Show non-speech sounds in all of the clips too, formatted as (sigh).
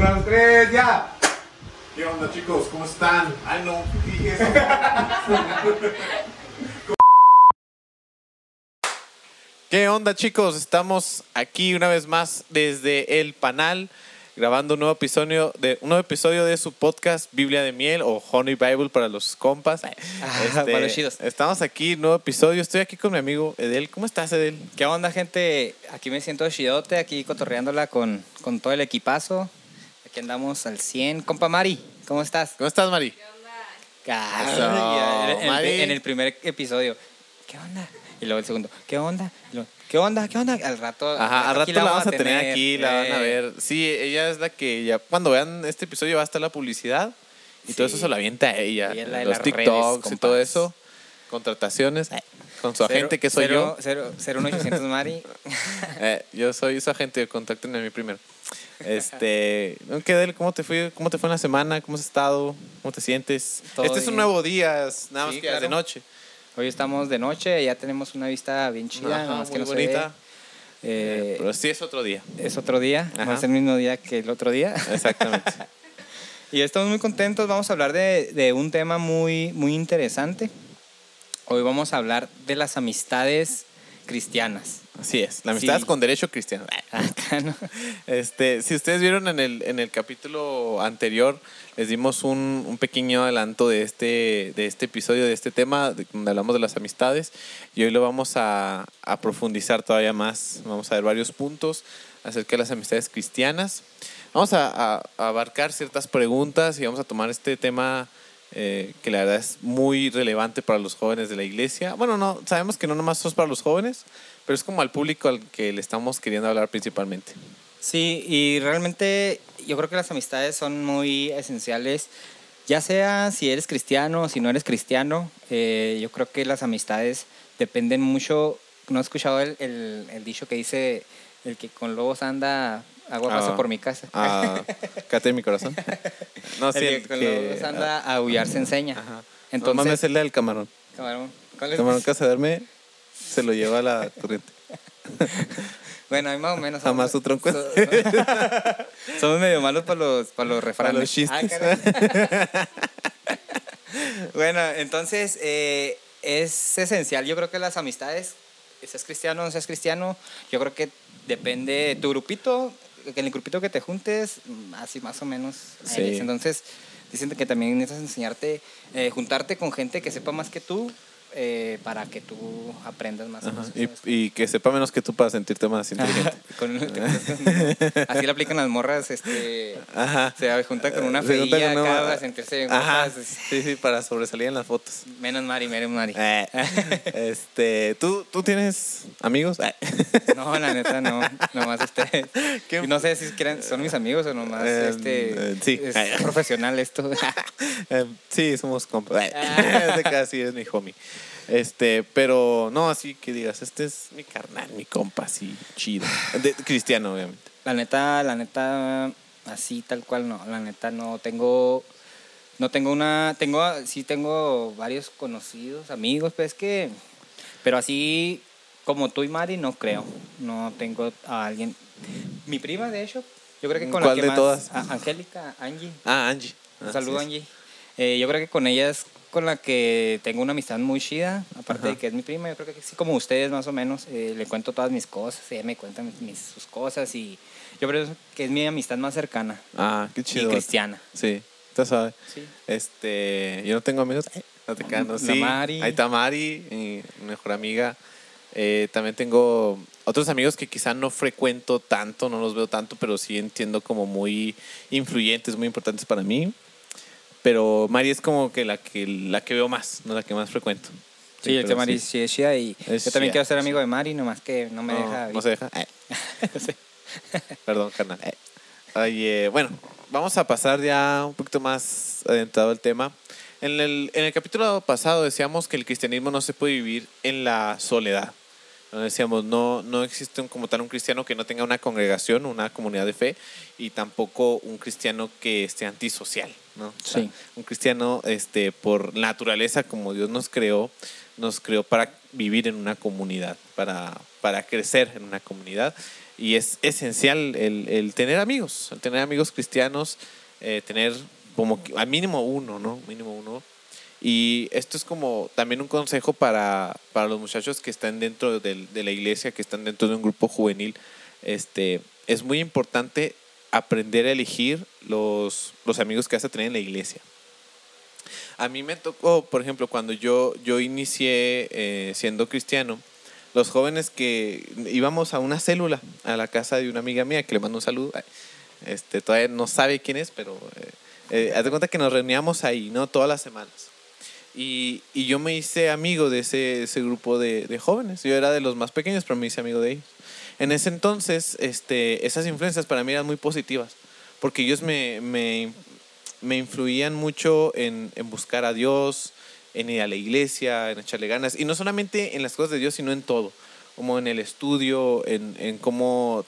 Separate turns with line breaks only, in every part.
Dos, tres, ya. ¿Qué onda, chicos? ¿Cómo están? Ay, no, ¿qué dije eso? (laughs) ¿Qué onda, chicos? Estamos aquí una vez más desde el Panal grabando un nuevo episodio de un nuevo episodio de su podcast Biblia de miel o Honey Bible para los compas.
Ah, (laughs) para los chidos.
Estamos aquí, nuevo episodio. Estoy aquí con mi amigo Edel. ¿Cómo estás, Edel?
¿Qué onda, gente? Aquí me siento chidote, aquí cotorreándola con, con todo el equipazo. Aquí andamos al 100. Compa Mari, ¿cómo estás?
¿Cómo estás, Mari?
Ay,
Eso,
en, el-
Mari.
en el primer episodio. ¿Qué onda? Y luego el segundo. ¿Qué onda? Y luego, ¿Qué onda? ¿Qué onda? Al rato.
Ajá, al rato la vamos a tener,
tener,
aquí, la van a
eh.
ver. Sí, ella es la que ya cuando vean este episodio va a estar la publicidad y todo eso se lo avienta a ella.
La
los TikToks
redes,
y todo eso. Contrataciones con su
Cero-
agente que soy
cero-
yo.
cero- cero uno ochocientos Mari. (laughs)
Eh, yo soy su agente, contáctenme a mí primero. Este, ¿qué Del? ¿Cómo te fue? ¿Cómo te fue en la semana? ¿Cómo has estado? ¿Cómo te sientes?
Todo
Este es un nuevo día, nada más
Sí,
que de noche.
Hoy estamos de noche, ya tenemos una vista bien chida,
Ajá,
nada más que
muy
no se
bonita.
ve. Eh,
Pero sí es otro día.
es otro día, no es el mismo día que el otro día.
Exactamente. (laughs)
Y estamos muy contentos, vamos a hablar de, de un tema muy, muy interesante. Hoy vamos a hablar de las amistades cristianas.
Así es. La amistad
Sí.
es con derecho cristiano. (laughs)
Acá, ¿no?
Este, si ustedes vieron en el, en el capítulo anterior, les dimos un, un pequeño adelanto de este, de este episodio, de este tema, de- donde hablamos de las amistades, y hoy lo vamos a, a profundizar todavía más. Vamos a ver varios puntos acerca de las amistades cristianas. Vamos a, a- a abarcar ciertas preguntas y vamos a tomar este tema eh, que la verdad es muy relevante para los jóvenes de la iglesia. Bueno, no, sabemos que no nomás es para los jóvenes, pero es como al público al que le estamos queriendo hablar principalmente.
Sí, y realmente yo creo que las amistades son muy esenciales, ya sea si eres cristiano o si no eres cristiano, eh, yo creo que las amistades dependen mucho, ¿no has escuchado el, el- el dicho que dice, el que con lobos anda, agua pasa
Ah,
por mi casa?
Ah, cállate en mi corazón. (laughs) No,
el
sí,
que
el
con
que-
lobos anda a aullar se enseña.
Ajá.
Entonces,
no el del camarón.
camarón, ¿cuál es?
camarón que se duerme se lo lleva a la corriente. (laughs)
Bueno, ahí más o menos.
Jamás su tronco.
so- (laughs) Somos medio malos para los, para los refranes.
los chistes.
Ay, caray. (laughs) bueno, entonces eh, es esencial. Yo creo que las amistades, seas cristiano o no seas cristiano, yo creo que depende de tu grupito, que en el grupito que te juntes, así más o menos.
Sí.
Entonces, dicen que también necesitas enseñarte, eh, juntarte con gente que sepa más que tú. Eh, para que tú aprendas más cosas,
Y, y que sepa menos que tú para sentirte más inteligente. (laughs)
Con- (laughs) así le aplican las morras, este,
Ajá.
se juntan con una feilla
con una-
acá para sentirse
Ajá. Sí, sí, para sobresalir en las fotos.
Menos Mari, menos Mari.
Eh, (laughs) este, ¿tú, ¿tú tienes amigos? Eh.
No, la neta, no. Nomás ustedes.
¿Qué?
No sé si quieren, son mis amigos o nomás
Eh,
este,
sí.
es profesional esto.
Sí, somos compas. Este casi es mi homie. Este, pero no así que digas, este es mi carnal, mi compa, así chido. De- cristiano, obviamente.
La neta, la neta, así tal cual no. La neta no tengo, no tengo una, tengo, sí tengo varios conocidos, amigos, pues que, pero así como tú y Mari no creo. No tengo a alguien. Mi prima, de hecho, yo creo que con
¿Cuál
la que
de
más,
todas?
Angélica, Angie.
Ah, Angie.
Un
Ah,
saludo,
sí,
Angie. Eh, yo creo que con ella es con la que tengo una amistad muy chida, aparte
Ajá.
de que es mi prima, yo creo que sí como ustedes más o menos, eh, le cuento todas mis cosas, ella me cuenta mis, mis- sus cosas y yo creo que es mi amistad más cercana
Ah, qué chido.
y cristiana.
Sí, tú sabes.
Sí.
Este, yo no tengo amigos. Eh, no te creas, no, sí.
Mari.
Ahí está Mari, mi mejor amiga. Eh, también tengo otros amigos que quizá no frecuento tanto, no los veo tanto, pero sí entiendo como muy influyentes, muy importantes para mí. Pero Mari es como que la que la que veo más, no la que más frecuento.
Sí, el que
pero
Mari
sí.
sí es chida y
Es
yo también
chida,
quiero ser
sí.
amigo de Mari, nomás que no me
No,
deja.
no se deja. (laughs) Eh. Perdón, carnal. Eh. Oye, bueno, vamos a pasar ya un poquito más adentrado al tema. En el, en el capítulo pasado decíamos que el cristianismo no se puede vivir en la soledad. Decíamos, no, no existe un- como tal un cristiano que no tenga una congregación, una comunidad de fe, y tampoco un cristiano que esté antisocial. ¿no? O sea,
Sí.
Un cristiano, este, por naturaleza, como Dios nos creó, nos creó para vivir en una comunidad, para, para crecer en una comunidad. Y es esencial el, el tener amigos, el tener amigos cristianos, eh, tener como al mínimo uno, ¿no? Mínimo uno. Y esto es como también un consejo para, para los muchachos que están dentro de la iglesia, que están dentro de un grupo juvenil. Este, es muy importante aprender a elegir los, los amigos que vas a tener en la iglesia. A mí me tocó, por ejemplo, cuando yo, yo inicié eh, siendo cristiano, los jóvenes que íbamos a una célula, a la casa de una amiga mía, que le mando un saludo, este, todavía no sabe quién es, pero eh, eh, haz de cuenta que nos reuníamos ahí, ¿no? Todas las semanas. Y, y yo me hice amigo de ese, ese grupo de, de jóvenes. Yo era de los más pequeños, pero me hice amigo de ellos. En ese entonces, este, esas influencias para mí eran muy positivas, porque ellos me, me, me influían mucho en, en buscar a Dios, en ir a la iglesia, en echarle ganas. Y no solamente en las cosas de Dios, sino en todo. Como en el estudio, en, en cómo,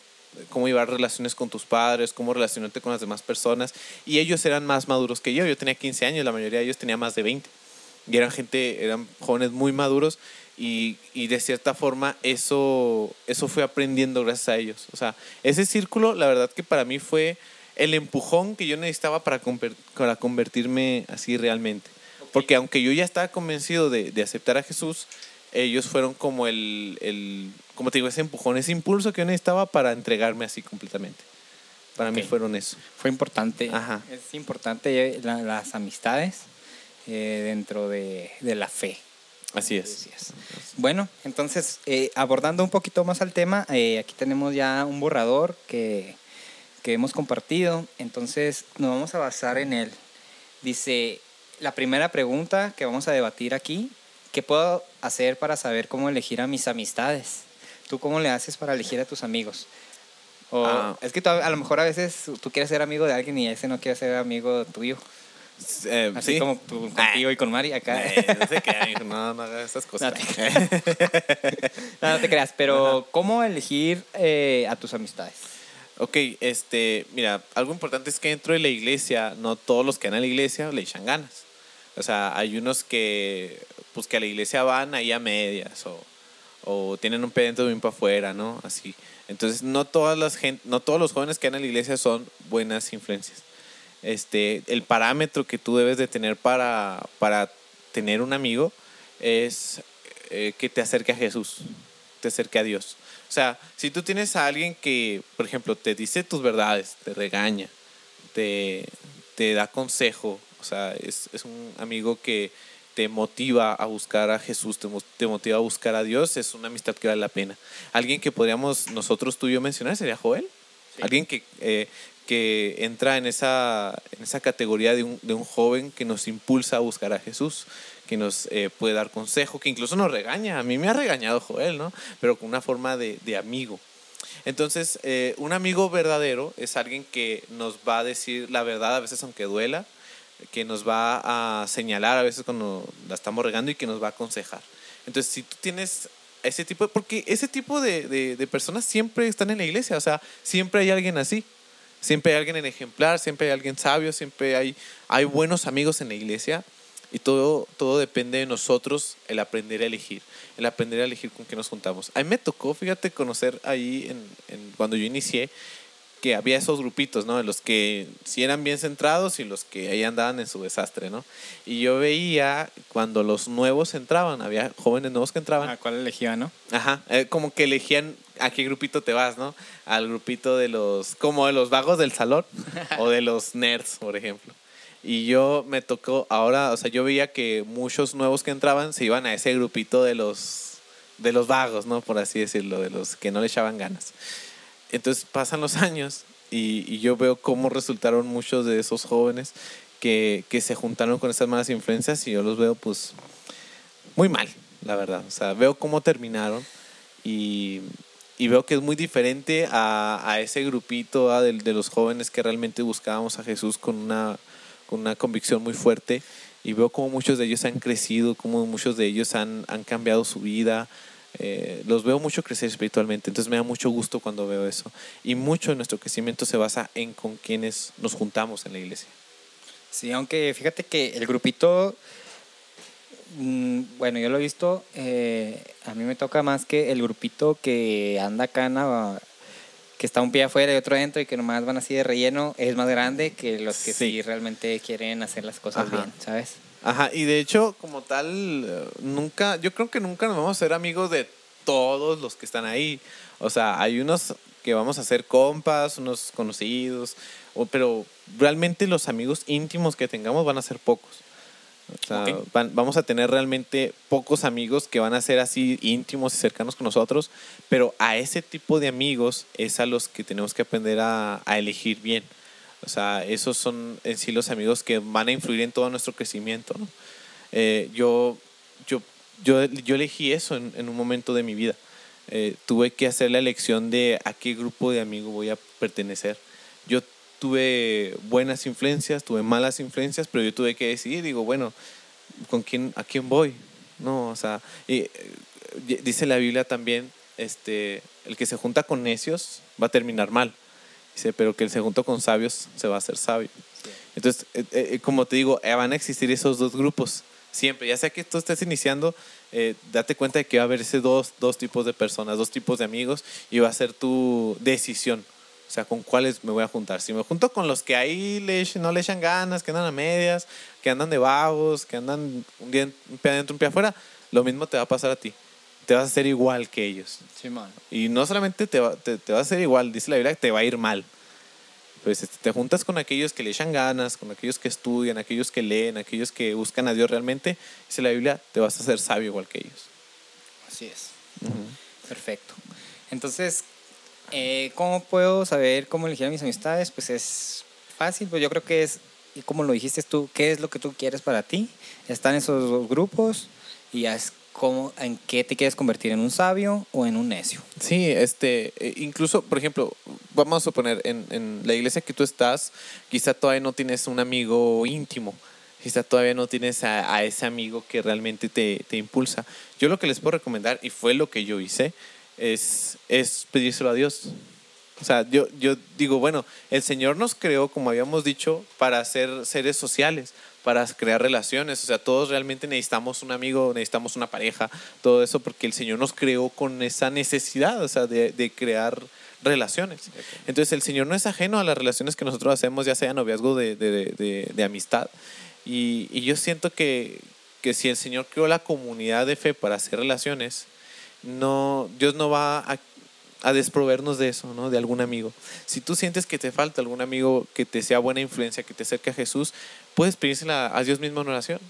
cómo llevar relaciones con tus padres, cómo relacionarte con las demás personas. Y ellos eran más maduros que yo. Yo tenía 15 años, la mayoría de ellos tenía más de 20. Y eran gente, eran jóvenes muy maduros. Y, y de cierta forma eso, eso fue aprendiendo gracias a ellos. O sea, ese círculo, la verdad que para mí fue el empujón que yo necesitaba para, para convertirme así realmente. Porque aunque yo ya estaba convencido de, de aceptar a Jesús, ellos fueron como el, el, como te digo, ese empujón, ese impulso que yo necesitaba para entregarme así completamente. Para mí
Ok.
fueron eso.
Fue importante.
Ajá.
Es importante la- las amistades eh, dentro de, de la fe.
Así es.
Decías. Bueno, entonces, eh, abordando un poquito más al tema, eh, aquí tenemos ya un borrador que, que hemos compartido, entonces nos vamos a basar en él. Dice, la primera pregunta que vamos a debatir aquí, ¿qué puedo hacer para saber cómo elegir a mis amistades? ¿Tú cómo le haces para elegir a tus amigos? O,
Ah.
Es que tú a lo mejor a veces tú quieres ser amigo de alguien y ese no quiere ser amigo tuyo.
Eh,
Así
sí.
como tú, contigo y con Mari acá.
Eh, no sé qué, no, no hagas esas
No
cosas.
te, (laughs) no, no te creas, pero ¿cómo elegir eh, a tus amistades?
Ok, este, mira, algo importante es que dentro de la iglesia, no todos los que van a la iglesia le echan ganas. O sea, hay unos que, pues que a la iglesia van ahí a medias o, o tienen un pedento bien para afuera, ¿no? Así. Entonces, no todas las gen- no todos los jóvenes que van a la iglesia son buenas influencias. Este, el parámetro que tú debes de tener para, para tener un amigo es eh, que te acerque a Jesús, te acerque a Dios. O sea, si tú tienes a alguien que, por ejemplo, te dice tus verdades, te regaña, te, te da consejo, o sea, es, es un amigo que te motiva a buscar a Jesús, te, mo- te motiva a buscar a Dios, es una amistad que vale la pena. Alguien que podríamos nosotros, tú y yo mencionar sería Joel.
Sí.
Alguien que, eh, que entra en esa, en esa categoría de un, de un joven que nos impulsa a buscar a Jesús, que nos eh, puede dar consejo, que incluso nos regaña. A mí me ha regañado Joel, ¿no? Pero con una forma de, de amigo. Entonces, eh, un amigo verdadero es alguien que nos va a decir la verdad a veces aunque duela, que nos va a señalar a veces cuando la estamos regando y que nos va a aconsejar. Entonces, si tú tienes ese tipo, porque ese tipo de, de, de personas siempre están en la iglesia, o sea, siempre hay alguien así. Siempre hay alguien en ejemplar, siempre hay alguien sabio, siempre hay, hay buenos amigos en la iglesia y todo, todo depende de nosotros el aprender a elegir, el aprender a elegir con qué nos juntamos. A mí me tocó, fíjate, conocer ahí en, cuando yo inicié que había esos grupitos, ¿no? De los que sí eran bien centrados y los que ahí andaban en su desastre, ¿no? Y yo veía cuando los nuevos entraban, había jóvenes nuevos que entraban,
¿A cuál elegía, no?
Ajá, eh, como que elegían a qué grupito te vas, ¿no? Al grupito de los, como de los vagos del salón (laughs) o de los nerds, por ejemplo. Y yo me tocó, ahora, o sea, yo veía que muchos nuevos que entraban se iban a ese grupito de los, de los vagos, ¿no? Por así decirlo, de los que no le echaban ganas. Entonces pasan los años y, y yo veo cómo resultaron muchos de esos jóvenes que, que se juntaron con esas malas influencias y yo los veo pues muy mal, la verdad. O sea, veo cómo terminaron y, y veo que es muy diferente a, a ese grupito de, de los jóvenes que realmente buscábamos a Jesús con una, con una convicción muy fuerte. Y veo cómo muchos de ellos han crecido, cómo muchos de ellos han, han cambiado su vida. Eh, los veo mucho crecer espiritualmente, entonces me da mucho gusto cuando veo eso. Y mucho de nuestro crecimiento se basa en con quienes nos juntamos en la iglesia.
Sí, aunque fíjate que el grupito, mm, bueno, yo lo he visto, eh, a mí me toca más que el grupito que anda acá en la, que está un pie afuera y otro dentro y que nomás van así de relleno es más grande que los que sí,
Sí.
realmente quieren hacer las cosas
Ajá.
bien, ¿sabes?
Ajá, y de hecho, como tal, eh, nunca, yo creo que nunca nos vamos a ser amigos de todos los que están ahí. O sea, hay unos que vamos a ser compas, unos conocidos, o- pero realmente los amigos íntimos que tengamos van a ser pocos. O sea, van- vamos a tener realmente pocos amigos que van a ser así íntimos y cercanos con nosotros, pero a ese tipo de amigos es a los que tenemos que aprender a, a elegir bien. O sea, esos son en sí los amigos que van a influir en todo nuestro crecimiento. ¿no? Eh, yo, yo, yo, yo elegí eso en, en un momento de mi vida. Eh, tuve que hacer la elección de a qué grupo de amigos voy a pertenecer. Yo tuve buenas influencias, tuve malas influencias, pero yo tuve que decidir, digo, bueno, ¿con quién, ¿a quién voy? No, o sea, y, eh, dice la Biblia también, este, el que se junta con necios va a terminar mal. Dice, pero que el se junta con sabios se va a hacer sabio. Entonces, eh, eh, como te digo, eh, van a existir esos dos grupos siempre. Ya sea que tú estés iniciando, eh, date cuenta de que va a haber ese dos, dos tipos de personas, dos tipos de amigos y va a ser tu decisión. O sea, con cuáles me voy a juntar. Si me junto con los que ahí le, no le echan ganas, que andan a medias, que andan de vagos, que andan un, día, un pie adentro, un pie afuera, lo mismo te va a pasar a ti. Te vas a hacer igual que ellos.
Simón.
Y no solamente te va, te, te va a hacer igual, dice la Biblia que te va a ir mal. Pues este, te juntas con aquellos que le echan ganas, con aquellos que estudian, aquellos que leen, aquellos que buscan a Dios realmente. Dice la Biblia, te vas a hacer sabio igual que ellos.
Así es. Perfecto. Entonces, eh, ¿cómo puedo saber cómo elegir a mis amistades? Pues es fácil, pues yo creo que es, y como lo dijiste tú, ¿qué es lo que tú quieres para ti? Están esos dos grupos y es cómo, en qué te quieres convertir, en un sabio o en un necio.
Sí, este, eh, incluso, por ejemplo, vamos a suponer, en, en la iglesia que tú estás, quizá todavía no tienes un amigo íntimo, quizá todavía no tienes a, a ese amigo que realmente te, te impulsa. Yo lo que les puedo recomendar, y fue lo que yo hice, es, es pedírselo a Dios. O sea, yo, yo digo, bueno, el Señor nos creó, como habíamos dicho, para ser seres sociales, para crear relaciones. O sea, todos realmente necesitamos un amigo, necesitamos una pareja, todo eso, porque el Señor nos creó con esa necesidad, o sea, de, de crear relaciones. Entonces, el Señor no es ajeno a las relaciones que nosotros hacemos, ya sea noviazgo de, de, de, de amistad. Y, y yo siento que, que si el Señor creó la comunidad de fe para hacer relaciones, no, Dios no va a, a desproveernos de eso, ¿no? De algún amigo. Si tú sientes que te falta algún amigo que te sea buena influencia, que te acerque a Jesús, puedes pedírsela a Dios mismo en oración.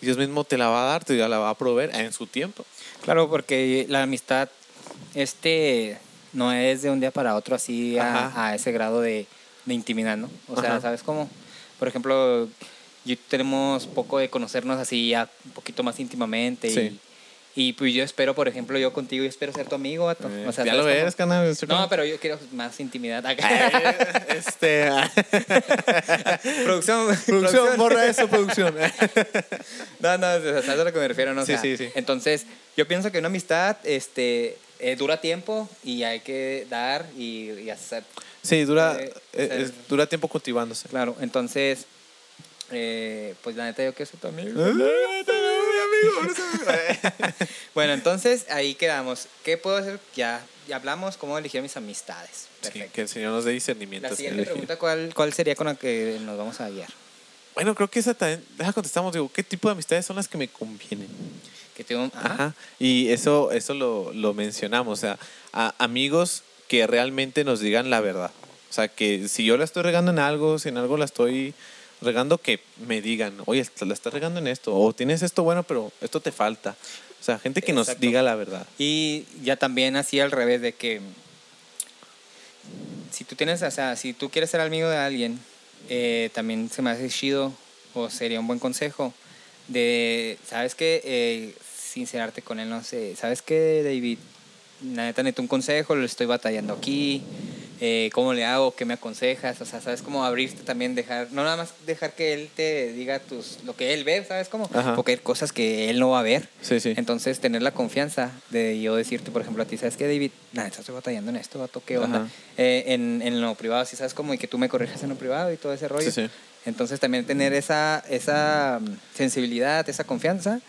Dios mismo te la va a dar, te la va a proveer en su tiempo.
Claro, porque la amistad, este, no es de un día para otro así a, a ese grado de, de intimidad, ¿no? O sea,
Ajá.
¿sabes cómo? Por ejemplo, yo, tenemos poco de conocernos así ya un poquito más íntimamente
Sí.
y, y pues yo espero, por ejemplo, yo contigo, yo espero ser tu amigo, vato.
Eh,
O sea,
ya lo ves, canal.
No, pero yo quiero más intimidad.
Eh, (laughs) este, (laughs)
producción,
producción, borra eso, producción. (laughs)
No, no, o sea, ¿sabes a lo que me refiero? No? O
Sí,
sea,
sí, sí.
Entonces, yo pienso que una amistad este, eh, dura tiempo y hay que dar y, y hacer.
Sí, dura,
Eh,
dura tiempo cultivándose.
Claro, entonces, eh, pues la neta yo quiero ser tu amigo. (laughs) Bueno, entonces ahí quedamos. ¿Qué puedo hacer? Ya, ya hablamos cómo elegir mis amistades.
Sí,
Perfecto.
que el Señor nos dé discernimiento.
La
en
siguiente pregunta, ¿cuál, ¿cuál sería con la que nos vamos a guiar?
Bueno, creo que esa también, deja contestamos, digo, ¿qué tipo de amistades son las que me convienen?
Que tengo, ajá.
Ajá. Y eso, eso lo, lo mencionamos, o sea, a- amigos que realmente nos digan la verdad. O sea, que si yo la estoy regando en algo, si en algo la estoy regando, que me digan, oye, la estás regando en esto, o tienes esto bueno, pero esto te falta. O sea, gente que nos
Exacto.
diga la verdad.
Y ya también así al revés de que si tú tienes, o sea, si tú quieres ser amigo de alguien, eh, también se me hace chido o sería un buen consejo de, ¿sabes qué? Eh, sincerarte con él, no sé, ¿sabes qué, David? La neta necesito un consejo, lo estoy batallando aquí, eh, ¿cómo le hago? ¿Qué me aconsejas? O sea, ¿sabes cómo abrirte también, dejar, no nada más dejar que él te diga tus, lo que él ve, ¿sabes cómo?
Ajá.
Porque hay cosas que él no va a ver.
Sí, sí.
Entonces, tener la confianza de yo decirte, por ejemplo, a ti, ¿sabes qué, David? Neta, estoy batallando en esto, vato, ¿qué onda? Eh, en, en lo privado, sí, ¿sabes cómo? Y que tú me corrijas en lo privado y todo ese rollo.
Sí, sí.
Entonces, también tener esa, esa mm, sensibilidad, esa confianza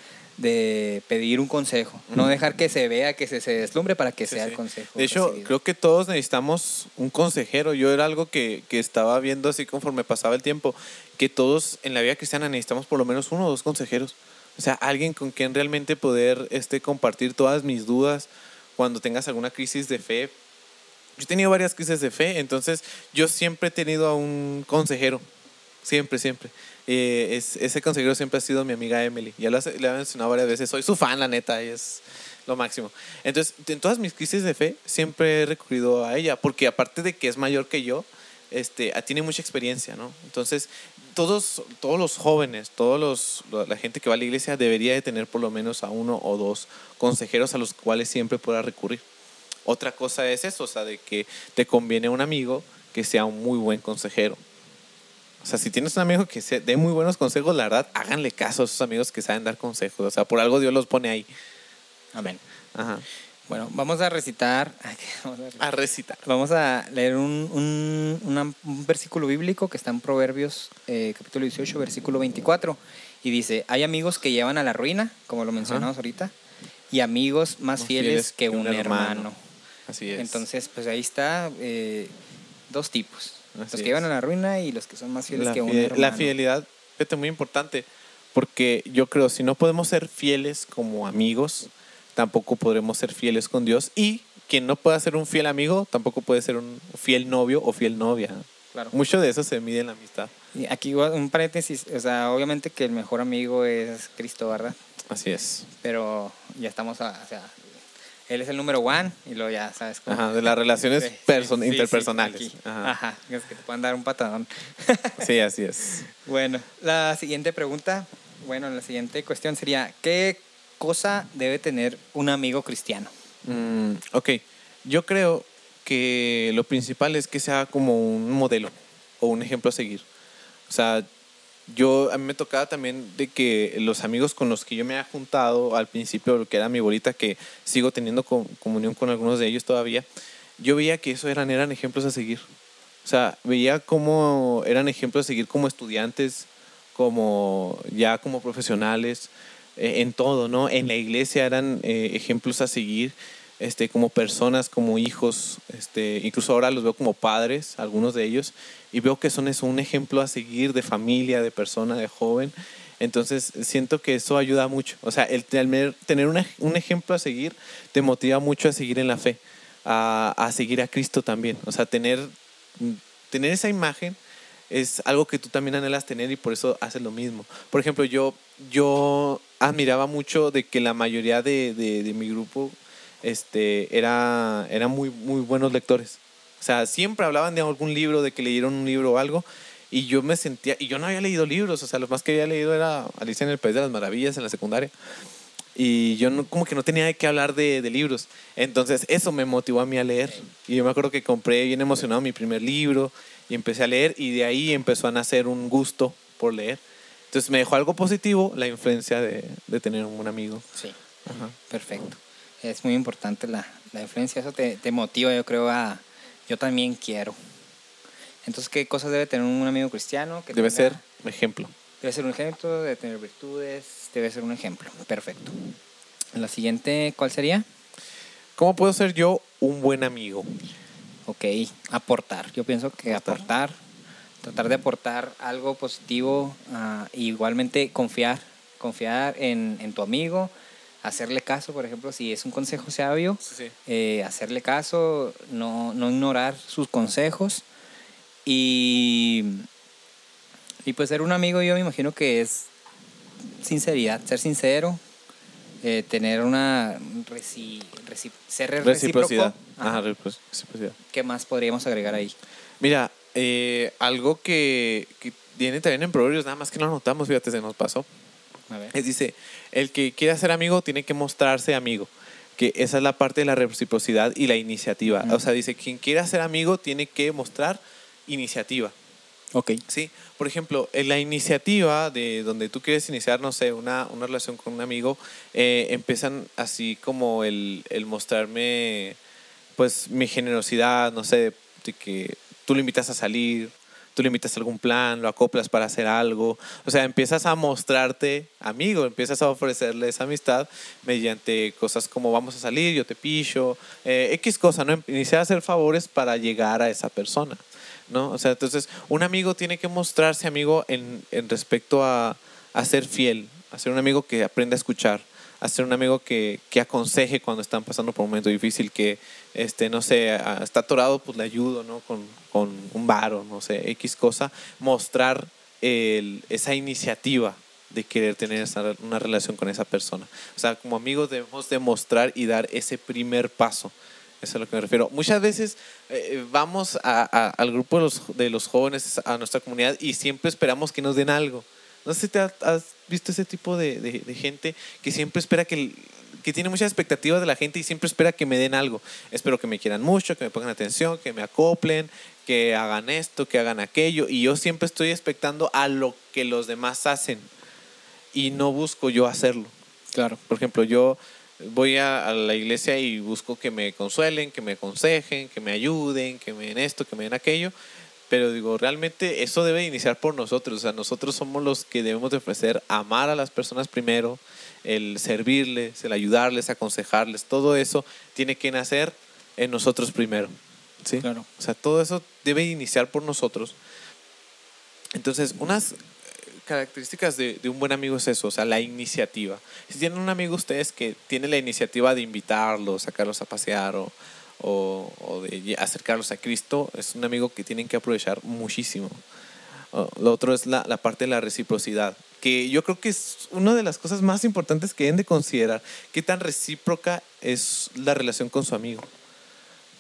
de pedir un consejo. No dejar que se vea, que se, se deslumbre para que
Sí,
sea
sí.
el consejo.
De hecho,
recibido.
creo que todos necesitamos un consejero. Yo era algo que, que estaba viendo así conforme pasaba el tiempo, que todos en la vida cristiana necesitamos por lo menos uno o dos consejeros. O sea, alguien con quien realmente poder este, compartir todas mis dudas cuando tengas alguna crisis de fe. Yo he tenido varias crisis de fe, entonces yo siempre he tenido a un consejero. Siempre, siempre. Eh, es, ese consejero siempre ha sido mi amiga Emily. Ya lo hace- le he mencionado varias veces. Soy su fan, la neta, y es lo máximo. Entonces, en todas mis crisis de fe, siempre he recurrido a ella, porque aparte de que es mayor que yo, este, ah, tiene mucha experiencia, ¿no? Entonces, todos, todos los jóvenes, todos la gente que va a la iglesia debería de tener por lo menos a uno o dos consejeros a los cuales siempre pueda recurrir. Otra cosa es eso, o sea, de que te conviene un amigo que sea un muy buen consejero. O sea, si tienes un amigo que se dé muy buenos consejos, la verdad, háganle caso a esos amigos que saben dar consejos. O sea, por algo Dios los pone ahí.
Amén.
Ajá.
Bueno, vamos a recitar. Vamos a recitar.
A recitar.
Vamos a leer un, un- una- un versículo bíblico que está en Proverbios eh, capítulo 18, versículo 24. Y dice, hay amigos que llevan a la ruina, como lo mencionamos ahorita, y amigos más
Más
fieles, que, un, hermano.
Así es.
Entonces, pues ahí está eh, dos tipos. Los que
es.
llevan a la ruina y los que son más fieles
la,
que un
fide- la fidelidad, fíjate, muy importante. Porque yo creo, si no podemos ser fieles como amigos, tampoco podremos ser fieles con Dios. Y quien no pueda ser un fiel amigo, tampoco puede ser un fiel novio o fiel novia.
Claro.
Mucho de eso se mide en la amistad.
Y aquí un paréntesis, o sea, obviamente que el mejor amigo es Cristo, ¿verdad?
Así es.
Pero ya estamos, a- o sea, él es el número one y luego ya sabes cómo.
Ajá, de las relaciones
Sí,
perso-
sí, sí,
interpersonales.
aquí.
Ajá.
Ajá, es que te puedan dar un patadón. (laughs)
Sí, así es.
bueno, la siguiente pregunta, bueno, la siguiente cuestión sería, ¿qué cosa debe tener un amigo cristiano?
Mm, ok, yo creo que lo principal es que sea como un modelo o un ejemplo a seguir. O sea, yo a mí me tocaba también de que los amigos con los que yo me había juntado al principio, lo que era mi bolita, que sigo teniendo co- comunión con algunos de ellos todavía, yo veía que eso eran, eran ejemplos a seguir. O sea, veía cómo eran ejemplos a seguir como estudiantes, como ya como profesionales, eh, en todo, ¿no? En la iglesia eran eh, ejemplos a seguir, este, como personas, como hijos, este, incluso ahora los veo como padres, algunos de ellos, y veo que son eso, un ejemplo a seguir de familia, de persona, de joven. Entonces siento que eso ayuda mucho. O sea, el tener, tener un, ej- un ejemplo a seguir te motiva mucho a seguir en la fe, a, a seguir a Cristo también. O sea, tener, tener esa imagen es algo que tú también anhelas tener y por eso haces lo mismo. Por ejemplo, yo, yo admiraba mucho de que la mayoría de, de, de mi grupo este, era, eran muy, muy buenos lectores. O sea, siempre hablaban de algún libro, de que leyeron un libro o algo. Y yo me sentía, y yo no había leído libros, o sea, lo más que había leído era Alicia en el País de las Maravillas en la secundaria. Y yo no, como que no tenía de qué hablar de, de libros. Entonces eso me motivó a mí a leer. Y yo me acuerdo que compré bien emocionado mi primer libro y empecé a leer y de ahí empezó a nacer un gusto por leer. Entonces me dejó algo positivo la influencia de, de tener un buen amigo.
Sí.
Ajá.
Perfecto. Es muy importante la, la influencia. Eso te, te motiva, yo creo, a... Yo también quiero. Entonces, ¿qué cosas debe tener un amigo cristiano? Que
Debe
tenga-
ser ejemplo.
Debe ser un ejemplo, debe tener virtudes, debe ser un ejemplo. Perfecto. La siguiente, ¿cuál sería?
¿Cómo puedo ser yo un buen amigo?
Ok, aportar. Yo pienso que aportar, tratar de aportar algo positivo, ah, igualmente confiar, confiar en, en tu amigo, hacerle caso, por ejemplo, si es un consejo sabio,
Sí, sí.
eh, hacerle caso, no, no ignorar sus consejos y, y pues ser un amigo yo me imagino que es sinceridad, ser sincero, eh, tener una reci- reci- ser
Reciprocidad.
Ajá.
Ajá, repro- reciprocidad.
¿Qué más podríamos agregar ahí?
Mira, eh, algo que, que viene también en Proverbios, nada más que no lo notamos, fíjate, se nos pasó. Es, dice, el que quiera ser amigo tiene que mostrarse amigo. Que esa es la parte de la reciprocidad y la iniciativa. O sea, dice, quien quiera ser amigo tiene que mostrar iniciativa.
Ok.
Sí, por ejemplo, en la iniciativa de donde tú quieres iniciar, no sé, una, una relación con un amigo, eh, empiezan así como el, el mostrarme, pues, mi generosidad, no sé, de que tú lo invitas a salir, tú le a algún plan, lo acoplas para hacer algo. O sea, empiezas a mostrarte amigo, empiezas a ofrecerle esa amistad mediante cosas como vamos a salir, yo te picho, eh, X cosa, ¿no? Iniciar a hacer favores para llegar a esa persona, ¿no? O sea, entonces un amigo tiene que mostrarse amigo en, en respecto a, a ser fiel, a ser un amigo que aprenda a escuchar, a ser un amigo que, que, aconseje cuando están pasando por un momento difícil, que, este, no sé, está atorado, pues le ayudo, ¿no? Con, con un varo, no sé, X cosa. Mostrar esa iniciativa de querer tener una relación con esa persona. O sea, como amigos debemos demostrar y dar ese primer paso. Eso es a lo que me refiero. Muchas veces eh, vamos al grupo de los jóvenes, a nuestra comunidad, y siempre esperamos que nos den algo. No sé si te has, visto ese tipo de, de, de, gente que siempre espera que, que tiene muchas expectativas de la gente y siempre espera que me den algo. Espero que me quieran mucho, que me pongan atención, que me acoplen, que hagan esto, que hagan aquello. Y yo siempre estoy expectando a lo que los demás hacen y no busco yo hacerlo. Claro. Por ejemplo, yo voy a, a, la iglesia y busco que me consuelen, que me aconsejen, que me ayuden, que me den esto, que me den aquello pero digo, realmente eso debe iniciar por nosotros, o sea, nosotros somos los que debemos de ofrecer amar a las personas primero, el servirles, el ayudarles, aconsejarles, todo eso tiene que nacer en nosotros primero, ¿sí?
Claro.
O sea, todo eso debe iniciar por nosotros. Entonces, unas características de, de, un buen amigo es eso, o sea, la iniciativa. Si tienen un amigo ustedes que tiene la iniciativa de invitarlos, sacarlos a pasear o, o, de acercarlos a Cristo, es un amigo que tienen que aprovechar muchísimo. Lo otro es la, la, parte de la reciprocidad, que yo creo que es una de las cosas más importantes que deben de considerar, qué tan recíproca es la relación con su amigo.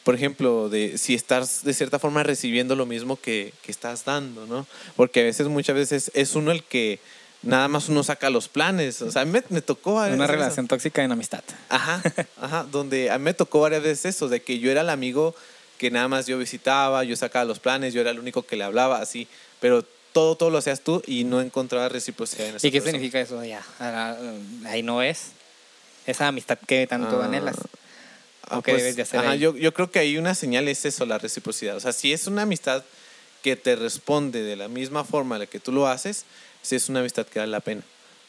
Por ejemplo, de si estás de cierta forma recibiendo lo mismo que, que estás dando, ¿no? Porque a veces, muchas veces, es uno el que nada más uno saca los planes. O sea, a mí me, me tocó...
Una relación eso. tóxica en amistad.
Ajá, (laughs) ajá, donde a mí me tocó varias veces eso, de que yo era el amigo que nada más yo visitaba, yo sacaba los planes, yo era el único que le hablaba, así, pero todo, todo lo hacías tú y no encontraba reciprocidad en esa
¿Y qué
persona.
significa eso? Ya, ahí no es esa amistad que tanto
Ah,
anhelas.
Ah,
¿O qué
pues,
debes de hacer
ajá, yo, yo creo que ahí una señal es eso, la reciprocidad. O sea, si es una amistad que te responde de la misma forma en la que tú lo haces, si es una amistad que vale la pena.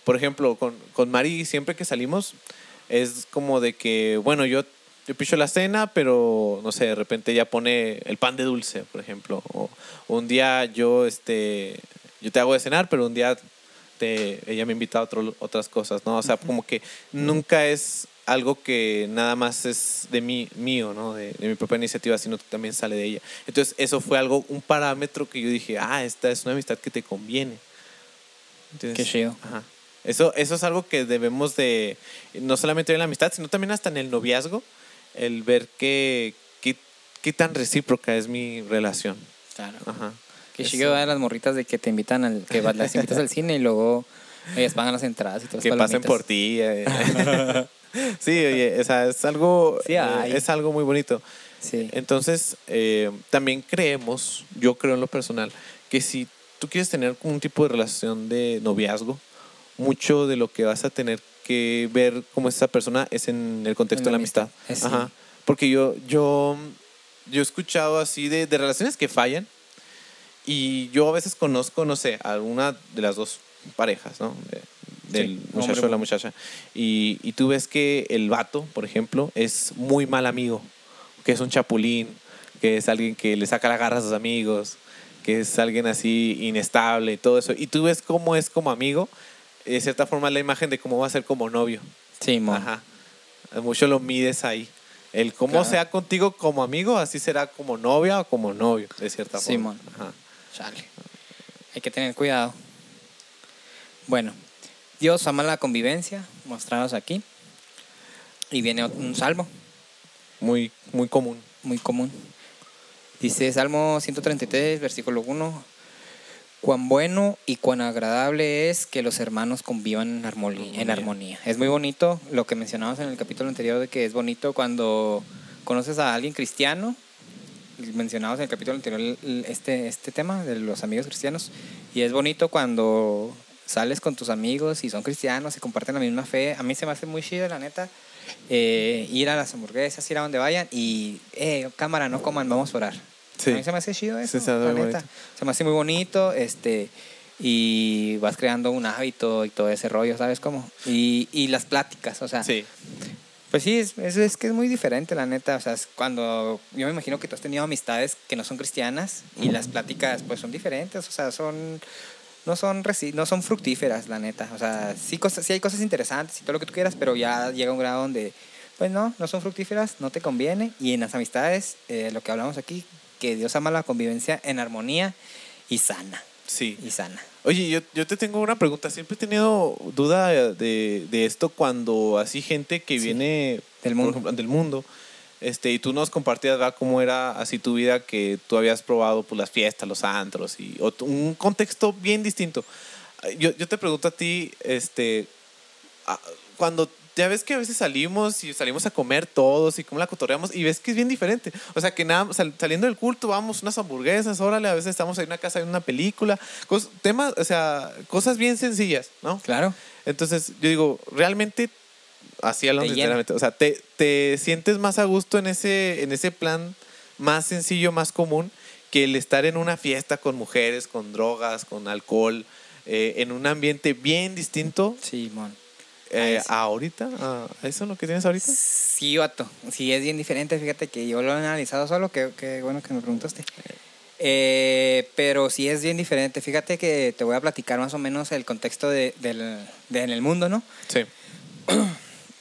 Por ejemplo, con, con Mari, siempre que salimos, es como de que, bueno, yo, yo picho la cena, pero no sé, de repente ella pone el pan de dulce, por ejemplo. O un día yo, este, yo te hago de cenar, pero un día te, ella me invita a otro, otras cosas, ¿no? O sea, como que nunca es algo que nada más es de mí, mío, ¿no? De, de, mi propia iniciativa, sino que también sale de ella. Entonces, eso fue algo, un parámetro que yo dije, ah, esta es una amistad que te conviene.
Entonces, Qué chido.
Ajá. Eso, eso es algo que debemos de, no solamente en la amistad, sino también hasta en el noviazgo, el ver qué, qué, qué tan recíproca es mi relación.
Claro.
Ajá.
Qué chido de las morritas de que te invitan al, que las (laughs) invitas al cine y luego ellas pagan las entradas y todas
Que pasen por ti. Eh. (laughs) sí, oye, o sea, es algo,
sí,
eh, es algo muy bonito.
Sí.
Entonces, eh, también creemos, yo creo en lo personal, que si tú quieres tener un tipo de relación de noviazgo, mucho de lo que vas a tener que ver como esa persona es en el contexto en la de la amistad.
amistad.
Ajá. Porque yo, yo, yo he escuchado así de, de, relaciones que fallan y yo a veces conozco, no sé, a alguna de las dos parejas, ¿no? De, del sí, muchacho o la muchacha. Y, y tú ves que el vato, por ejemplo, es muy mal amigo, que es un chapulín, que es alguien que le saca la garra a sus amigos, que es alguien así inestable y todo eso. Y tú ves cómo es como amigo, de cierta forma la imagen de cómo va a ser como novio.
Sí, mo.
Ajá. Mucho lo mides ahí. El cómo
Claro.
sea contigo como amigo, así será como novia o como novio, de cierta
Sí,
forma.
mon.
Ajá.
Chale. Hay que tener cuidado. Bueno, Dios ama la convivencia, mostrados aquí. Y viene un salmo
Muy, muy común.
muy común. Dice Salmo 133, versículo 1. Cuán bueno y cuán agradable es que los hermanos convivan en armonía, en armonía. Es muy bonito lo que mencionamos en el capítulo anterior de que es bonito cuando conoces a alguien cristiano. Mencionamos en el capítulo anterior este, este tema de los amigos cristianos. Y es bonito cuando sales con tus amigos y son cristianos y comparten la misma fe. A mí se me hace muy chido, la neta. eh, ir a las hamburguesas, ir a donde vayan y, eh, cámara, no coman, vamos a orar.
Sí.
A mí se me hace chido eso,
Sí, se.
Se me hace muy bonito, este, y vas creando un hábito y todo ese rollo, ¿sabes cómo? Y, y las pláticas, o sea,
Sí.
pues sí, es, es, es que es muy diferente, la neta. O sea, es cuando yo me imagino que tú has tenido amistades que no son cristianas y las pláticas pues son diferentes, o sea, son no son no son fructíferas, la neta. O sea, sí, cosas, sí hay cosas interesantes y todo lo que tú quieras, pero ya llega un grado donde pues no, no son fructíferas, no te conviene. Y en las amistades, eh, lo que hablamos aquí, que Dios ama la convivencia en armonía y sana.
Sí.
Y sana.
Oye, yo, yo te tengo una pregunta. Siempre he tenido duda de, de esto cuando así gente que
Sí.
viene
Del mundo.
ejemplo, del mundo. Este, y tú nos compartías ¿verdad? cómo era así tu vida que tú habías probado pues, las fiestas, los antros y o- un contexto bien distinto. Yo, yo te pregunto a ti, este, cuando ya ves que a veces salimos y salimos a comer todos y cómo la cotorreamos y ves que es bien diferente. O sea, que nada, sal- saliendo del culto vamos unas hamburguesas, órale, a veces estamos en una casa en una película, cos- temas, o sea, cosas bien sencillas, ¿no?
Claro.
Entonces, yo digo, realmente, así hablando sinceramente, o sea, te, te sientes más a gusto en ese, en ese plan más sencillo, más común, que el estar en una fiesta con mujeres, con drogas, con alcohol, eh, en un ambiente bien distinto
Sí, mon.
Eh,
Ah,
ahorita, a a eso lo que tienes ahorita.
Sí, vato. Sí, es bien diferente. Fíjate que yo lo he analizado solo, que, que bueno que me preguntaste. Eh, pero sí es bien diferente. Fíjate que te voy a platicar más o menos el contexto de, del, de en el mundo, ¿no?
Sí, (clears throat)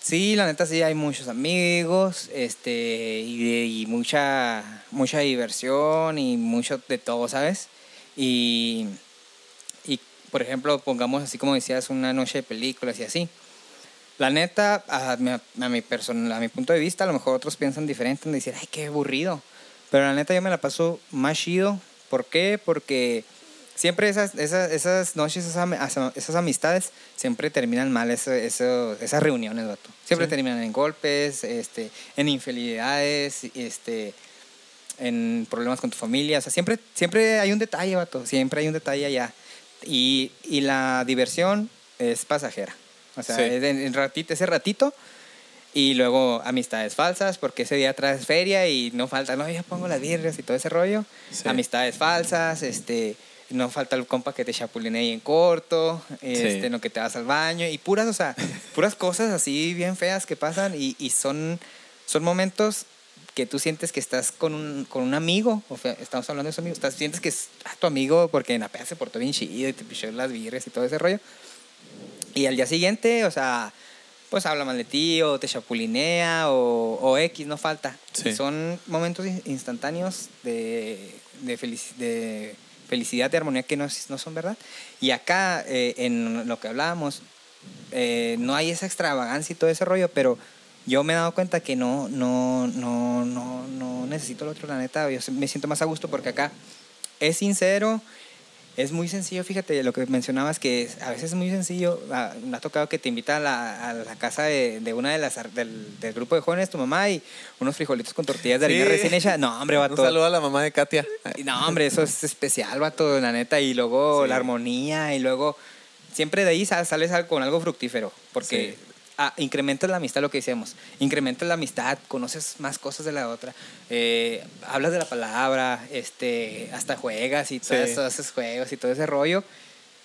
Sí, la neta sí hay muchos amigos, este, y, de- y mucha, mucha diversión y mucho de todo, ¿sabes? Y, y, por ejemplo, pongamos así como decías, una noche de películas y así. La neta, a mi, a mi, persona, a mi punto de vista, a lo mejor otros piensan diferente, en decir, ay, qué aburrido. Pero la neta yo me la paso más chido. ¿Por qué? Porque siempre esas, esas, esas noches, esas, esas amistades, siempre terminan mal eso, eso- esas reuniones, vato. Siempre
Sí.
terminan en golpes, este, en infidelidades, este, en problemas con tu familia. O sea, siempre, siempre hay un detalle, vato. Siempre hay un detalle allá. Y, y la diversión es pasajera. O sea,
Sí.
es en, en ratito, ese ratito. Y luego amistades falsas, porque ese día traes feria y no falta, no, yo pongo las birrias y todo ese rollo.
Sí.
Amistades falsas, este, no falta el compa que te chapulinee en corto, este, en lo que te vas al baño y puras, o sea, (laughs) puras cosas así bien feas que pasan y, y son, son momentos que tú sientes que estás con un, con un amigo, o sea, estamos hablando de su amigo, estás, sientes que es ah, tu amigo porque en la peda se portó bien chido y te pichó las birrias y todo ese rollo. Y al día siguiente, o sea, pues habla mal de ti o te chapulinea o, o X, no falta.
Sí.
Son momentos in- instantáneos de, de, felici- de felicidad, de armonía que no, no son verdad. Y acá, eh, en lo que hablábamos, eh, no hay esa extravagancia y todo ese rollo, pero yo me he dado cuenta que no, no, no, no, no necesito el otro, la neta. Yo me siento más a gusto porque acá es sincero, es muy sencillo, fíjate, lo que mencionabas, que es- a veces es muy sencillo. Ah, Me ha tocado que te invita a la, a la casa de, de una de las del, del grupo de jóvenes, tu mamá, y unos frijolitos con tortillas de harina
Sí.
recién hecha. No, hombre,
Un
vato.
saludo a la mamá de Katia.
No, hombre, eso es especial, vato, la neta. Y luego
Sí.
la armonía, y luego siempre de ahí sal- sales al- con algo fructífero, porque
Sí.
Ah, incrementas la amistad, lo que decíamos. Incrementas la amistad, conoces más cosas de la otra, eh, hablas de la palabra, este, hasta juegas y
Sí.
todos esos juegos y todo ese rollo.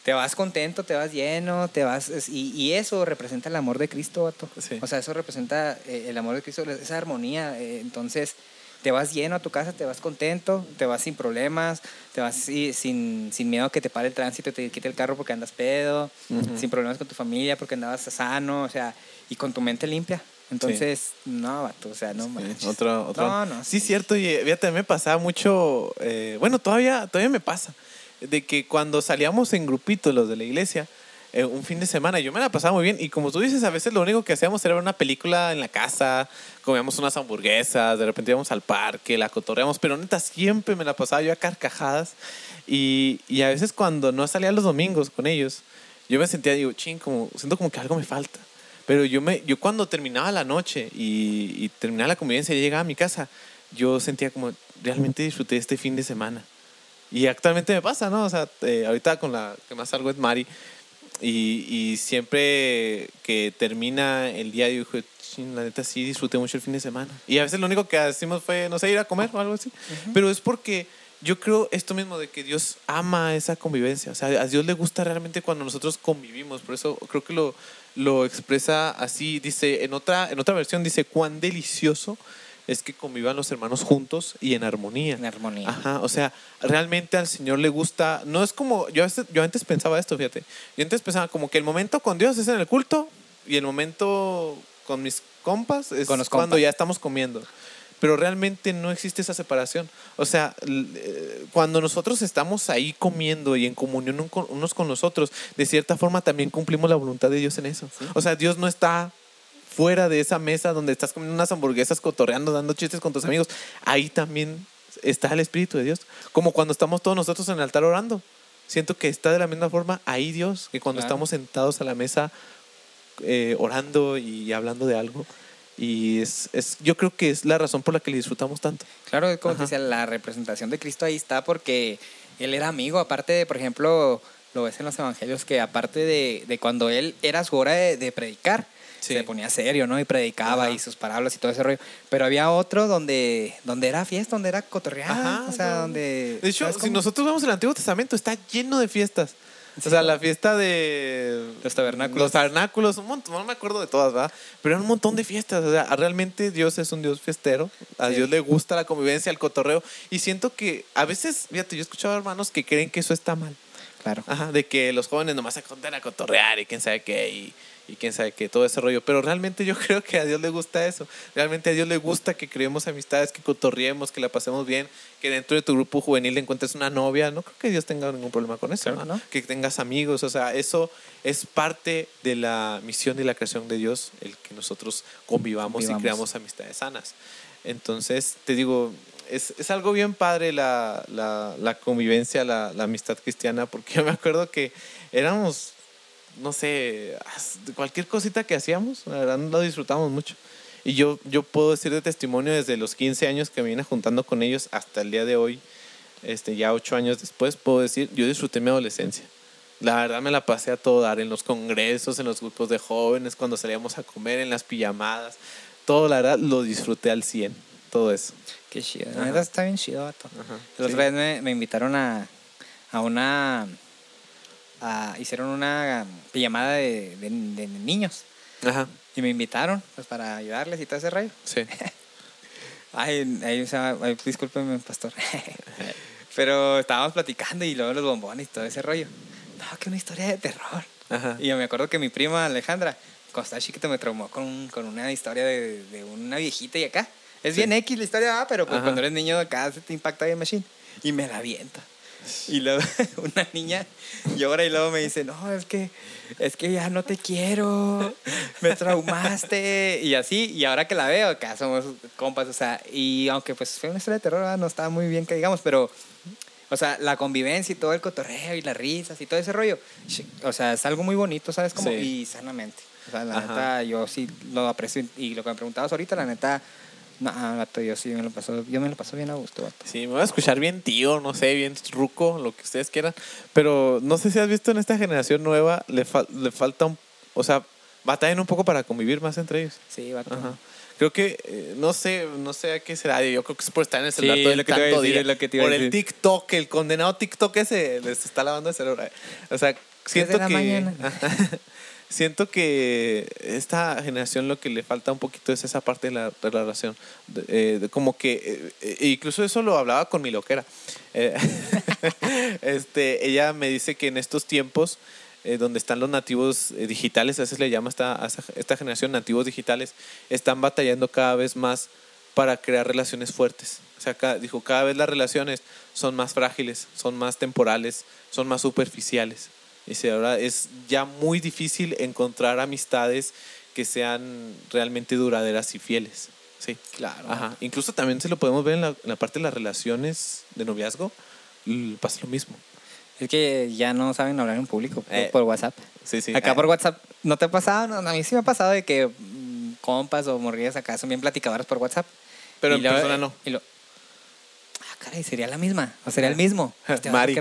Te vas contento, te vas lleno, te vas... Y, y eso representa el amor de Cristo, vato.
Sí.
O sea, eso representa eh, el amor de Cristo, esa armonía. eh, entonces, te vas lleno a tu casa, te vas contento, te vas sin problemas, te vas si- sin, sin miedo a que te pare el tránsito, te quite el carro porque andas pedo, sin problemas con tu familia porque andabas sano, o sea, y con tu mente limpia. Entonces, no, vato, o sea, no manches.
Otro, otro.
No, no.
Sí, cierto. Y eh, fíjate, me pasaba mucho. eh, bueno, todavía, todavía me pasa. De que cuando salíamos en grupitos los de la iglesia, eh, un fin de semana, yo me la pasaba muy bien. Y como tú dices, a veces lo único que hacíamos era ver una película en la casa, comíamos unas hamburguesas, de repente íbamos al parque, la cotorreamos. Pero neta, siempre me la pasaba yo a carcajadas. Y, y a veces cuando no salía los domingos con ellos, yo me sentía, digo, ching, como, siento como que algo me falta. Pero yo, me, yo cuando terminaba la noche y, y terminaba la convivencia y llegaba a mi casa, yo sentía como realmente disfruté este fin de semana. Y actualmente me pasa, ¿no? O sea, eh, ahorita con la que más salgo es Mari. Y, y siempre que termina el día, digo, "Chin, la neta sí disfruté mucho el fin de semana. Y a veces lo único que hacemos fue, no sé, ir a comer o algo así. Pero es porque yo creo esto mismo de que Dios ama esa convivencia. O sea, a Dios le gusta realmente cuando nosotros convivimos. Por eso creo que lo, lo expresa así. Dice, en otra, en otra versión dice, cuán delicioso es que convivan los hermanos juntos y en armonía.
En armonía.
Ajá, o sea, realmente al Señor le gusta, no es como, yo, antes pensaba esto, fíjate, yo antes pensaba como que el momento con Dios es en el culto y el momento con mis compas es
Con los
cuando ya estamos comiendo. Pero realmente no existe esa separación. O sea, eh, cuando nosotros estamos ahí comiendo y en comunión con- unos con nosotros, de cierta forma también cumplimos la voluntad de Dios en eso. O sea, Dios no está fuera de esa mesa donde estás comiendo unas hamburguesas, cotorreando, dando chistes con tus amigos. Ahí también está el Espíritu de Dios. Como cuando estamos todos nosotros en el altar orando. Siento que está de la misma forma ahí Dios, que cuando
Claro.
estamos sentados a la mesa eh, orando y hablando de algo. Y es, es, yo creo que es la razón por la que le disfrutamos tanto.
Claro, como decía, la representación de Cristo ahí está porque él era amigo, aparte de, por ejemplo, lo ves en los evangelios, que aparte de, de cuando él era su hora de, de predicar,
Sí.
se ponía serio, ¿no? Y predicaba
Ajá.
y sus parábolas y todo ese rollo. Pero había otro donde, donde era fiesta, donde era cotorreada,
Ajá,
o sea,
no.
donde...
De hecho,
¿sabes
si nosotros vemos el Antiguo Testamento, está lleno de fiestas. O sea, la fiesta de
Los tabernáculos.
Los tabernáculos, un montón, no me acuerdo de todas, ¿verdad? Pero eran un montón de fiestas. O sea, realmente Dios es un Dios fiestero. A
Sí.
Dios le gusta la convivencia, el cotorreo. Y siento que a veces, fíjate, yo he escuchado hermanos que creen que eso está mal.
Claro.
Ajá, de que los jóvenes nomás se contan a cotorrear y quién sabe qué, y, y quién sabe qué, todo ese rollo. Pero realmente yo (laughs) creo que a Dios le gusta eso. Realmente a Dios le gusta que creemos amistades, que cotorriemos, que la pasemos bien, que dentro de tu grupo juvenil encuentres una novia. No creo que Dios tenga ningún problema con eso,
Claro
¿no?
que no.
Que tengas amigos, o sea, eso es parte de la misión y la creación de Dios, el que nosotros convivamos,
Convivamos.
y creamos amistades sanas. Entonces, te digo, es, es algo bien padre la, la, la convivencia, la, la amistad cristiana, porque (laughs) yo me acuerdo que éramos, no sé, cualquier cosita que hacíamos, la verdad lo disfrutamos mucho. Y yo, yo puedo decir de testimonio desde los 15 años que me vine juntando con ellos hasta el día de hoy, este, ya ocho años después, puedo decir, yo disfruté mi adolescencia. La verdad me la pasé a todo dar en los congresos, en los grupos de jóvenes, cuando salíamos a comer, en las pijamadas. Todo, la verdad, lo disfruté al 100. Todo eso.
Qué chido. La neta está bien chido, vato.
Ajá,
La
sí.
otra vez me, me invitaron a, a una... a- hicieron una pijamada de, de- de niños.
Ajá,
Y me invitaron pues, para ayudarles y todo ese rollo.
sí. (laughs)
Ay, ay, ay, discúlpeme, pastor. (laughs) Pero estábamos platicando y luego los bombones y todo ese rollo. No, que una historia de terror.
Ajá.
Y yo me acuerdo que mi prima Alejandra, cuando estaba chiquita, me traumó con, con una historia de, de una viejita y acá. Es
Sí.
bien X la historia, ah, pero pues cuando eres niño acá se te impacta bien machine. Y me la avienta. Y luego (laughs) una niña llora y luego me dice, no, es que, es que ya no te quiero, me traumaste. Y así, y ahora que la veo, acá somos compas, o sea, y aunque pues fue una historia de terror, no estaba muy bien que digamos, pero, o sea, la convivencia y todo el cotorreo y las risas y todo ese rollo, o sea, es algo muy bonito, ¿sabes? Como,
Sí.
Y sanamente. O sea, la
Ajá.
neta, yo sí lo aprecio y lo que me preguntabas ahorita, la neta, no, vato, yo sí me lo paso, yo me lo paso bien a gusto, vato.
Sí, me voy a escuchar bien tío, no sé, bien ruco, lo que ustedes quieran. Pero no sé si has visto en esta generación nueva, le, fal- le falta un. O sea, batallan un poco para convivir más entre ellos.
Sí, vato.
Ajá. Creo que, eh, no sé, no sé a qué será. Yo creo que es por estar en el
Sí,
celular todo
es
el tanto
decir,
día.
lo que
Por el
decir.
TikTok, el condenado TikTok ese les está lavando el cerebro. O sea, siento que.
mañana. (laughs)
siento que esta generación lo que le falta un poquito es esa parte de la, relación. Eh, como que, eh, eh, incluso eso lo hablaba con mi loquera. Eh, (laughs) este, ella me dice que en estos tiempos donde están los nativos digitales, a veces le llama esta, esta- generación nativos digitales, están batallando cada vez más para crear relaciones fuertes. O sea, ca- dijo, cada vez las relaciones son más frágiles, son más temporales, son más superficiales. Dice, ahora es ya muy difícil encontrar amistades que sean realmente duraderas y fieles. Sí.
Claro.
Ajá. Incluso también se lo podemos ver en la, en la parte de las relaciones de noviazgo. Pasa lo mismo.
Es que ya no saben hablar en público por,
Eh,
por WhatsApp.
Sí, sí.
Acá
Ah,
por WhatsApp, ¿no te ha pasado? No, a mí sí me ha pasado de que mm, compas o morrillas acá son bien platicadoras por WhatsApp.
Pero
Y
en persona no.
y lo- ah, caray, sería la misma. O sería el (laughs) mismo. Este
Mari. (laughs) (laughs)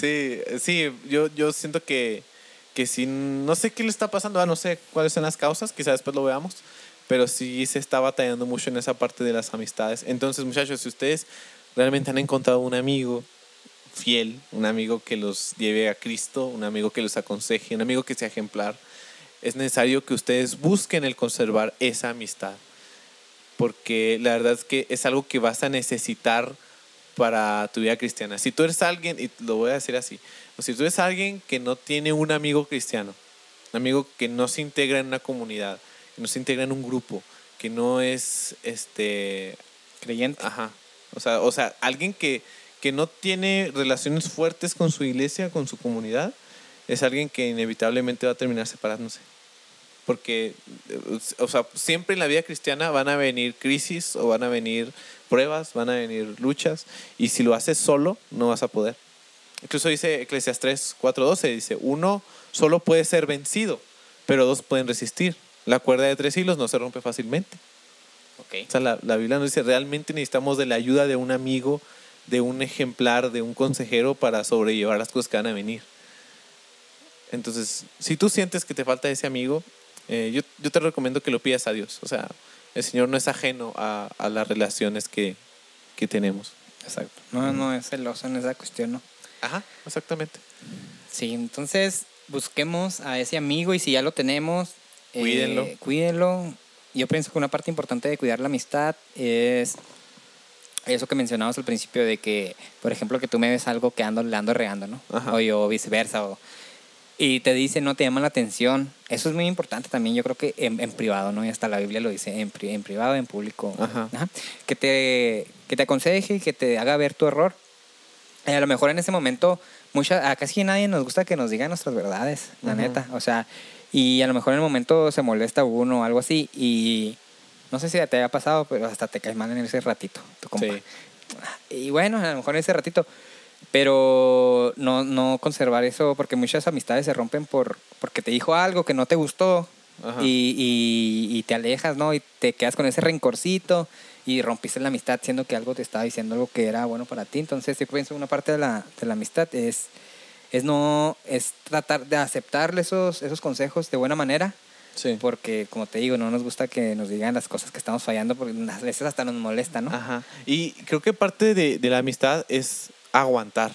sí, sí, yo, yo siento que, que si no sé qué le está pasando, ah, no sé cuáles son las causas, quizás después lo veamos, pero sí se está batallando mucho en esa parte de las amistades. Entonces, muchachos, si ustedes realmente han encontrado un amigo fiel, un amigo que los lleve a Cristo, un amigo que los aconseje, un amigo que sea ejemplar, es necesario que ustedes busquen el conservar esa amistad. Porque la verdad es que es algo que vas a necesitar para tu vida cristiana. Si tú eres alguien, y lo voy a decir así, si tú eres alguien que no tiene un amigo cristiano, un amigo que no se integra en una comunidad, que no se integra en un grupo, que no es este
creyente.
Ajá. O sea, o sea, alguien que, que no tiene relaciones fuertes con su iglesia, con su comunidad, es alguien que inevitablemente va a terminar separándose. Porque, o sea, siempre en la vida cristiana van a venir crisis o van a venir pruebas, van a venir luchas, y si lo haces solo, no vas a poder. Incluso dice Eclesiastes 4:12, dice, uno solo puede ser vencido, pero dos pueden resistir. La cuerda de tres hilos no se rompe fácilmente.
Okay.
O sea, la, la Biblia nos dice, realmente necesitamos de la ayuda de un amigo, de un ejemplar, de un consejero para sobrellevar las cosas que van a venir. Entonces, si tú sientes que te falta ese amigo, eh, yo, yo, te recomiendo que lo pidas a Dios. O sea, el Señor no es ajeno a, a las relaciones que, que, tenemos.
Exacto. No, no es celoso en esa cuestión, ¿no?
Ajá, exactamente.
Sí, entonces busquemos a ese amigo y si ya lo tenemos,
cuídenlo.
Eh, cuídenlo. Yo pienso que una parte importante de cuidar la amistad es eso que mencionamos al principio de que, por ejemplo, que tú me ves algo que ando, le ando regando, ¿no?
Ajá.
O yo viceversa, o y te dice, no te llama la atención. Eso es muy importante también, yo creo que en, en privado, ¿no? Y hasta la Biblia lo dice, en, en privado, en público.
Ajá.
Ajá. Que, te, que te aconseje y que te haga ver tu error. Y a lo mejor en ese momento, mucha, a casi nadie nos gusta que nos digan nuestras verdades, la neta. O sea, y a lo mejor en el momento se molesta uno o algo así. Y no sé si te haya pasado, pero hasta te caes mal en ese ratito, tu compa.
Sí.
Y bueno, a lo mejor en ese ratito. Pero no, no conservar eso, porque muchas amistades se rompen por porque te dijo algo que no te gustó y, y, y te alejas, ¿no? Y te quedas con ese rencorcito y rompiste la amistad siendo que algo te estaba diciendo algo que era bueno para ti. Entonces, yo pienso una parte de la, de la amistad es, es no es tratar de aceptarle esos, esos consejos de buena manera,
Sí.
porque como te digo, no nos gusta que nos digan las cosas que estamos fallando, porque a veces hasta nos molesta, ¿no?
Ajá. Y creo que parte de, de la amistad es aguantar.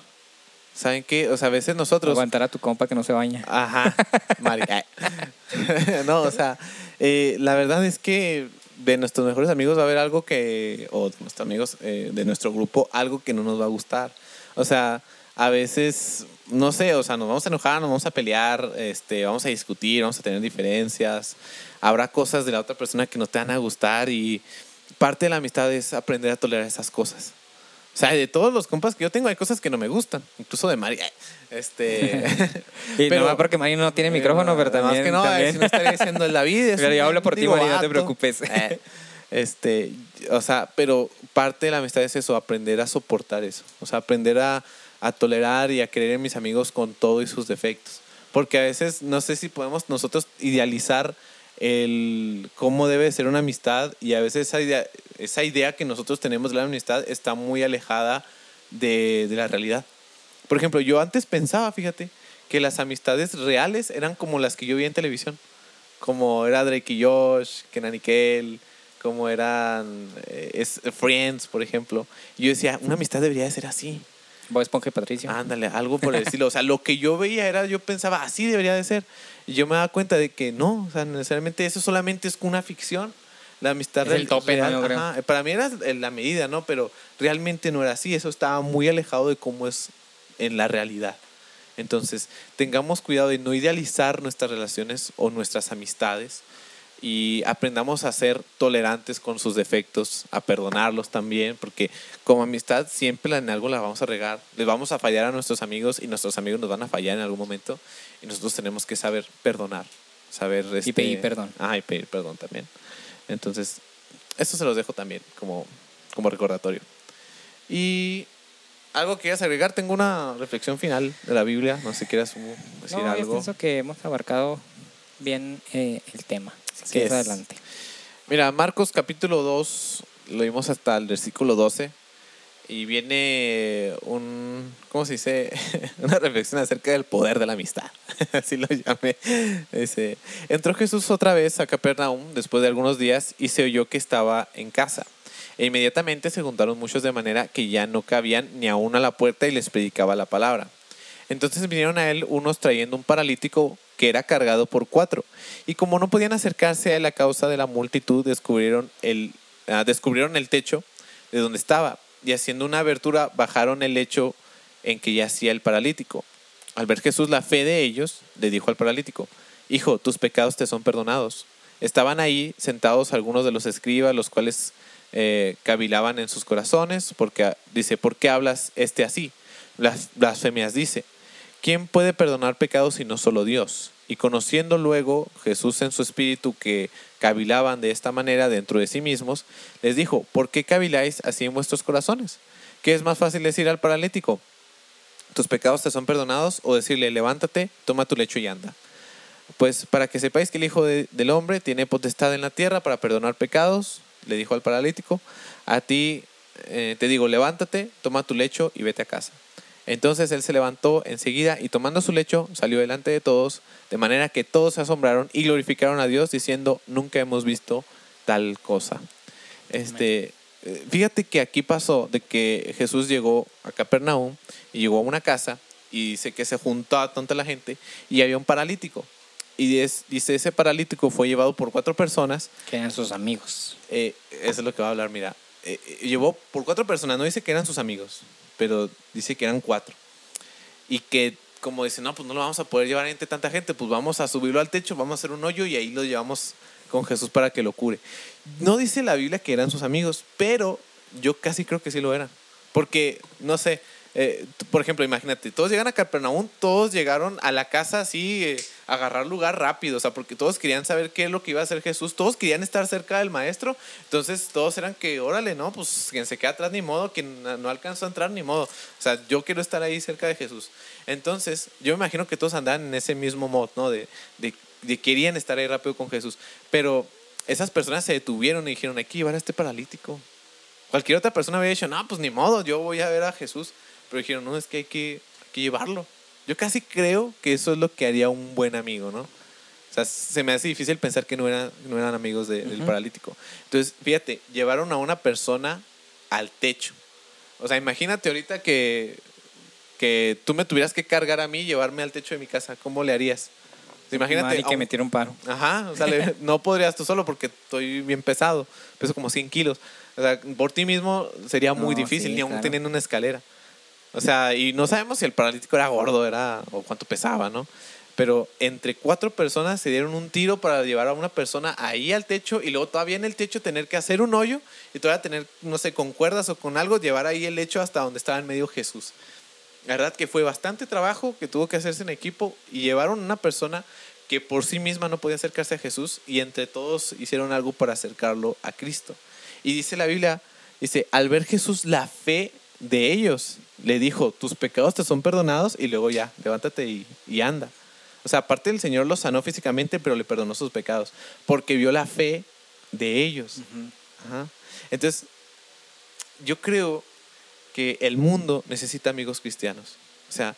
¿Saben qué? O sea, a veces nosotros...
Aguantar a tu compa que no se baña.
Ajá, (laughs) (laughs) no, o sea, eh, la verdad es que de nuestros mejores amigos va a haber algo que, o de nuestros amigos eh, de nuestro grupo, algo que no nos va a gustar. O sea, a veces, no sé, o sea, nos vamos a enojar, nos vamos a pelear, este, vamos a discutir, vamos a tener diferencias. Habrá cosas de la otra persona que no te van a gustar y parte de la amistad es aprender a tolerar esas cosas. O sea, de todos los compas que yo tengo hay cosas que no me gustan, incluso de Mari. (laughs) Este, (laughs)
Y
Pero-
no va porque Mari no tiene micrófono, pero también.
que no,
también.
eh, si no estaría diciendo en la vida.
Pero yo hablo por ti, Mari, no te preocupes.
Eh, este, o sea, pero parte de la amistad es eso, aprender a soportar eso. O sea, aprender a, a tolerar y a querer en mis amigos con todo y sus defectos. Porque a veces no sé si podemos nosotros idealizar el cómo debe ser una amistad y a veces esa idea, esa idea que nosotros tenemos de la amistad está muy alejada de, de la realidad. Por ejemplo, yo antes pensaba, fíjate, que las amistades reales eran como las que yo vi en televisión. Como era Drake y Josh, Kenan y Kel, como eran eh, Friends, por ejemplo. Yo decía, una amistad debería de ser así.
Bob Esponja y Patricio.
Ándale, algo por el (laughs) estilo. O sea, lo que yo veía era, yo pensaba, así debería de ser. Y yo me daba cuenta de que no, o sea, necesariamente eso solamente es una ficción. La amistad
Es el
real-
tope, ¿no? Yo creo.
ajá, Para mí era la medida, ¿no? Pero realmente no era así. Eso estaba muy alejado de cómo es en la realidad. Entonces, tengamos cuidado de no idealizar nuestras relaciones o nuestras amistades y aprendamos a ser tolerantes con sus defectos, a perdonarlos también, porque como amistad siempre en algo la vamos a regar, les vamos a fallar a nuestros amigos y nuestros amigos nos van a fallar en algún momento y nosotros tenemos que saber perdonar, saber... este-
pedir perdón.
Ah, y pedir perdón también. Entonces, esto se los dejo también como, como recordatorio. Y algo que quieras agregar, tengo una reflexión final de la Biblia, no sé si quieras decir
no, yo
algo.
pienso que hemos abarcado bien eh, el tema. Así
Así
que
es.
adelante.
Mira, Marcos capítulo 2, lo vimos hasta el versículo 12. y viene un, ¿cómo se dice? (laughs) Una reflexión acerca del poder de la amistad. (laughs) Así lo llamé. Dice, entró Jesús otra vez a Capernaum después de algunos días y se oyó que estaba en casa. E inmediatamente se juntaron muchos de manera que ya no cabían ni aún a la puerta y les predicaba la palabra. Entonces vinieron a él unos trayendo un paralítico que era cargado por cuatro. Y como no podían acercarse a él a causa de la multitud, descubrieron el, ah, descubrieron el techo de donde estaba y haciendo una abertura bajaron el lecho en que yacía el paralítico. Al ver Jesús la fe de ellos, le dijo al paralítico, Hijo, tus pecados te son perdonados. Estaban ahí sentados algunos de los escribas, los cuales eh, cavilaban en sus corazones, porque dice, ¿por qué hablas este así? Las blasfemias dice, ¿quién puede perdonar pecados sino solo Dios? Y conociendo luego Jesús en su espíritu que cavilaban de esta manera dentro de sí mismos, les dijo, ¿por qué caviláis así en vuestros corazones? ¿Qué es más fácil decir al paralítico? ¿Tus pecados te son perdonados? O decirle, levántate, toma tu lecho y anda. Pues para que sepáis que el Hijo del Hombre tiene potestad en la tierra para perdonar pecados, le dijo al paralítico, a ti eh, te digo, levántate, toma tu lecho y vete a casa. Entonces él se levantó enseguida y tomando su lecho salió delante de todos, de manera que todos se asombraron y glorificaron a Dios diciendo, nunca hemos visto tal cosa. Este, eh, fíjate que aquí pasó de que Jesús llegó a Capernaum y llegó a una casa y dice que se juntó a tanta la gente y había un paralítico. Y dice, ese paralítico fue llevado por cuatro personas.
Que eran sus amigos.
Eh, eso es lo que va a hablar, mira. Eh, llevó por cuatro personas, no dice que eran sus amigos pero dice que eran cuatro. Y que como dice, no, pues no lo vamos a poder llevar entre tanta gente, pues vamos a subirlo al techo, vamos a hacer un hoyo y ahí lo llevamos con Jesús para que lo cure. No dice la Biblia que eran sus amigos, pero yo casi creo que sí lo eran. Porque, no sé, eh, por ejemplo, imagínate, todos llegan a Capernaum, todos llegaron a la casa así, eh, agarrar lugar rápido, o sea, porque todos querían saber qué es lo que iba a hacer Jesús, todos querían estar cerca del maestro, entonces todos eran que, órale, no, pues quien se queda atrás ni modo, quien no alcanzó a entrar ni modo, o sea, yo quiero estar ahí cerca de Jesús. Entonces, yo me imagino que todos andaban en ese mismo modo, ¿no? De, de, de querían estar ahí rápido con Jesús, pero esas personas se detuvieron y dijeron, hay que llevar a este paralítico. Cualquier otra persona había dicho, no, pues ni modo, yo voy a ver a Jesús. Pero dijeron, no, es que hay que, llevarlo. Yo casi creo que eso es lo que haría un buen amigo, ¿no? O sea, se me hace difícil pensar que no eran, no eran amigos del paralítico. Entonces, fíjate, llevaron a una persona al techo. O sea, imagínate ahorita que, que tú me tuvieras que cargar a mí y llevarme al techo de mi casa. ¿Cómo le harías?
imagínate. Que me tire un paro.
Ajá, o sea, (laughs) no podrías tú solo porque estoy bien pesado. Peso como 100 kilos. O sea, por ti mismo sería muy difícil, ni aún teniendo una escalera. O sea, y no sabemos si el paralítico era gordo era, o cuánto pesaba, ¿no? Pero entre cuatro personas se dieron un tiro para llevar a una persona ahí al techo y luego todavía en el techo tener que hacer un hoyo y todavía tener, no sé, con cuerdas o con algo, llevar ahí el lecho hasta donde estaba en medio Jesús. La verdad que fue bastante trabajo que tuvo que hacerse en equipo y llevaron a una persona que por sí misma no podía acercarse a Jesús y entre todos hicieron algo para acercarlo a Cristo. Y dice la Biblia, dice, al ver Jesús la fe de ellos. Le dijo, tus pecados te son perdonados y luego ya, levántate y, anda. O sea, aparte el Señor los sanó físicamente, pero le perdonó sus pecados, porque vio la fe de ellos. Entonces, yo creo que el mundo necesita amigos cristianos. O sea,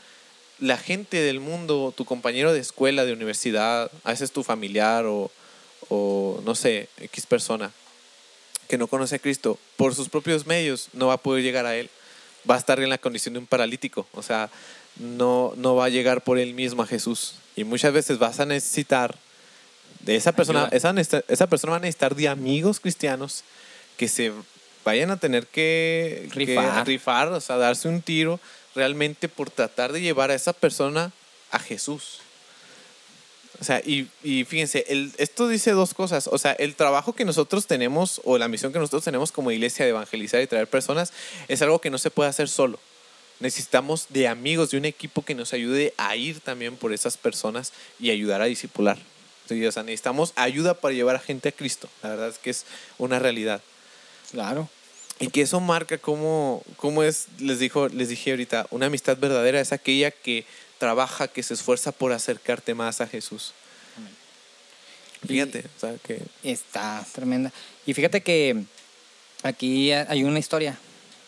la gente del mundo, tu compañero de escuela, de universidad, a veces tu familiar o, o no sé, X persona que no conoce a Cristo, por sus propios medios no va a poder llegar a Él va a estar en la condición de un paralítico, o sea, no, no va a llegar por él mismo a Jesús. Y muchas veces vas a necesitar de esa persona, esa, esa, persona va a necesitar de amigos cristianos que se vayan a tener que rifar. rifar, o sea, darse un tiro realmente por tratar de llevar a esa persona a Jesús. O sea, y, y fíjense, el, esto dice dos cosas. O sea, el trabajo que nosotros tenemos o la misión que nosotros tenemos como iglesia de evangelizar y traer personas es algo que no se puede hacer solo. Necesitamos de amigos, de un equipo que nos ayude a ir también por esas personas y ayudar a discipular. o sea, necesitamos ayuda para llevar a gente a Cristo. La verdad es que es una realidad.
Claro.
Y que eso marca cómo, cómo es, les, dijo, les dije ahorita, una amistad verdadera es aquella que trabaja, que se esfuerza por acercarte más a Jesús. Fíjate, o sea, que...
Está tremenda. Y fíjate que aquí hay una historia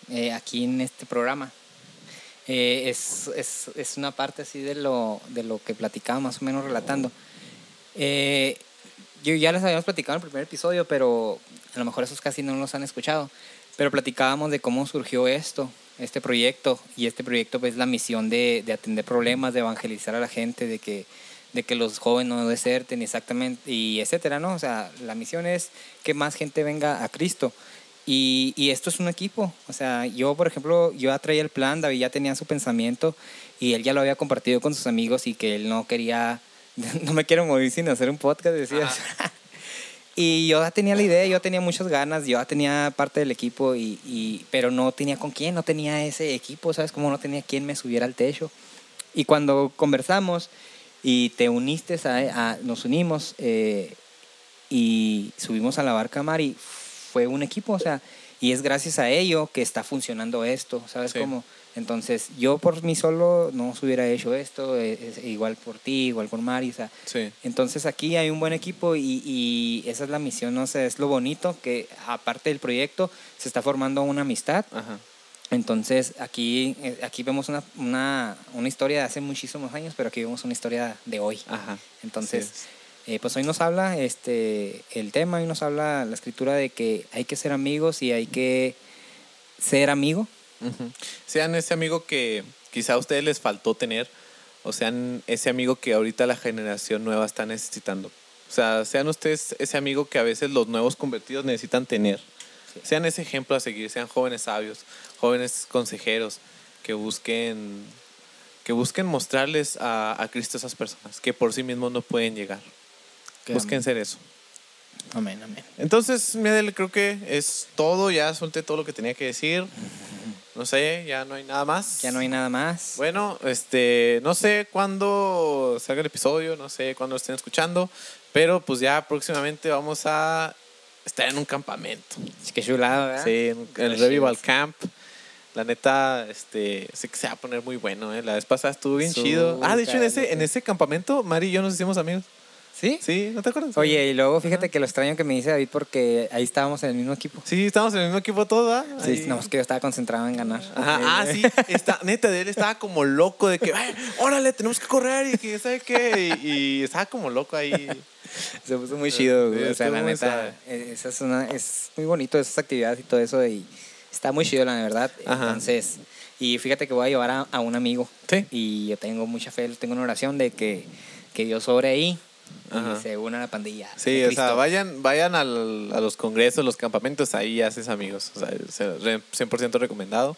eh, aquí en este programa. Eh, es, es, es, una parte así de lo, de lo que platicaba más o menos relatando. Eh, yo ya les habíamos platicado en el primer episodio, pero a lo mejor esos casi no los han escuchado. Pero platicábamos de cómo surgió esto, este proyecto, y este proyecto pues, es la misión de, de atender problemas, de evangelizar a la gente, de que, de que los jóvenes no deserten, exactamente, y etcétera, ¿no? O sea, la misión es que más gente venga a Cristo. Y, y, esto es un equipo. O sea, yo, por ejemplo, yo ya traía el plan, David ya tenía su pensamiento y él ya lo había compartido con sus amigos y que él no quería, (laughs) no me quiero morir sin hacer un podcast, decía. Y yo ya tenía la idea, yo tenía muchas ganas, yo ya tenía parte del equipo, y, y, pero no tenía con quién, no tenía ese equipo, ¿sabes? Como no tenía quien me subiera al techo. Y cuando conversamos y te uniste, a, a nos unimos eh, y subimos a la barca Mari, fue un equipo, o sea, y es gracias a ello que está funcionando esto, ¿sabes sí. cómo? Entonces, yo por mí solo no se hubiera hecho esto, es, es igual por ti, igual por Mari, o sea,
Sí.
entonces aquí hay un buen equipo y, y esa es la misión, no sé, es lo bonito que aparte del proyecto se está formando una amistad.
Ajá.
Entonces aquí, eh, aquí vemos una, una, una historia de hace muchísimos años, pero aquí vemos una historia de hoy.
Ajá.
Entonces, eh, pues hoy nos habla este, el tema, hoy nos habla la escritura de que hay que ser amigos y hay que ser amigo.
Sean ese amigo que quizá a ustedes les faltó tener, o sean ese amigo que ahorita la generación nueva está necesitando. O sea, sean ustedes ese amigo que a veces los nuevos convertidos necesitan tener. Sean ese ejemplo a seguir, sean jóvenes sabios, jóvenes consejeros que busquen que busquen mostrarles a, a Cristo a esas personas que por sí mismos no pueden llegar.
Que
Busquen
amén.
ser eso.
Amén, amén.
Entonces, Medel, creo que es todo. Ya solté todo lo que tenía que decir. No sé, ya no hay nada más.
Ya no hay nada más.
Bueno, este, no sé cuándo salga el episodio, no sé cuándo lo estén escuchando, pero pues ya próximamente vamos a estar en un campamento.
Qué chulado, ¿verdad?
Sí, en el. Revival Camp. La neta, este, sé que se va a poner muy bueno, ¿eh? La vez pasada estuvo bien chido. Ah, de hecho, en ese, en ese campamento, Mari y yo nos hicimos amigos.
¿Sí?
Sí, ¿no te acuerdas?
Oye, y luego fíjate que lo extraño que me dice David porque ahí estábamos en el mismo equipo.
Sí, estamos en el mismo equipo todos, ¿ah?
Sí, no, es que yo estaba concentrado en ganar.
Ajá, ah, sí, está, neta, de él estaba como loco de que, "Ay, órale, tenemos que correr y que, ¿sabe qué? Y, y estaba como loco ahí.
Se puso muy chido, güey.
Sí,
O sea, la neta, eh, esa es, una, es muy bonito esas actividades y todo eso. Y está muy chido, la verdad.
Ajá.
Entonces, y fíjate que voy a llevar a, a un amigo.
Sí.
Y yo tengo mucha fe, tengo una oración de que, que Dios sobre ahí. Y se una a la pandilla.
Sí, o sea, vayan, vayan al- a los congresos, los campamentos, ahí haces amigos. O sea, se- re- 100% recomendado.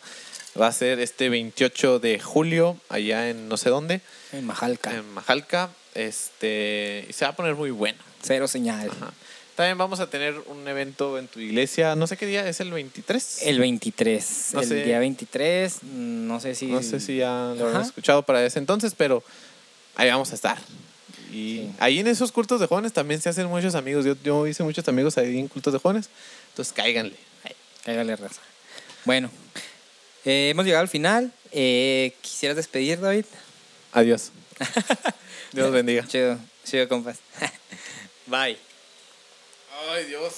Va a ser este 28 de julio, allá en no sé dónde,
En Majalca.
en Majalca. Este, y se va a poner muy bueno.
Cero señal.
Ajá. También vamos a tener un evento en tu iglesia, no sé qué día, es el 23.
El 23.
No
el
sé.
día 23, mm, no sé si...
No sé si ya lo
Ajá.
escuchado para ese entonces, pero ahí vamos a estar. Y
Sí.
ahí en esos cultos de jóvenes también se hacen muchos amigos. Yo, yo hice muchos amigos ahí en cultos de jóvenes. Entonces cáiganle.
Cáigale raza. Bueno, eh, hemos llegado al final. Eh, ¿Quisieras despedir, David?
Adiós. (laughs) Dios bendiga.
Chido, chido, compas. (laughs) Bye.
Ay, Dios.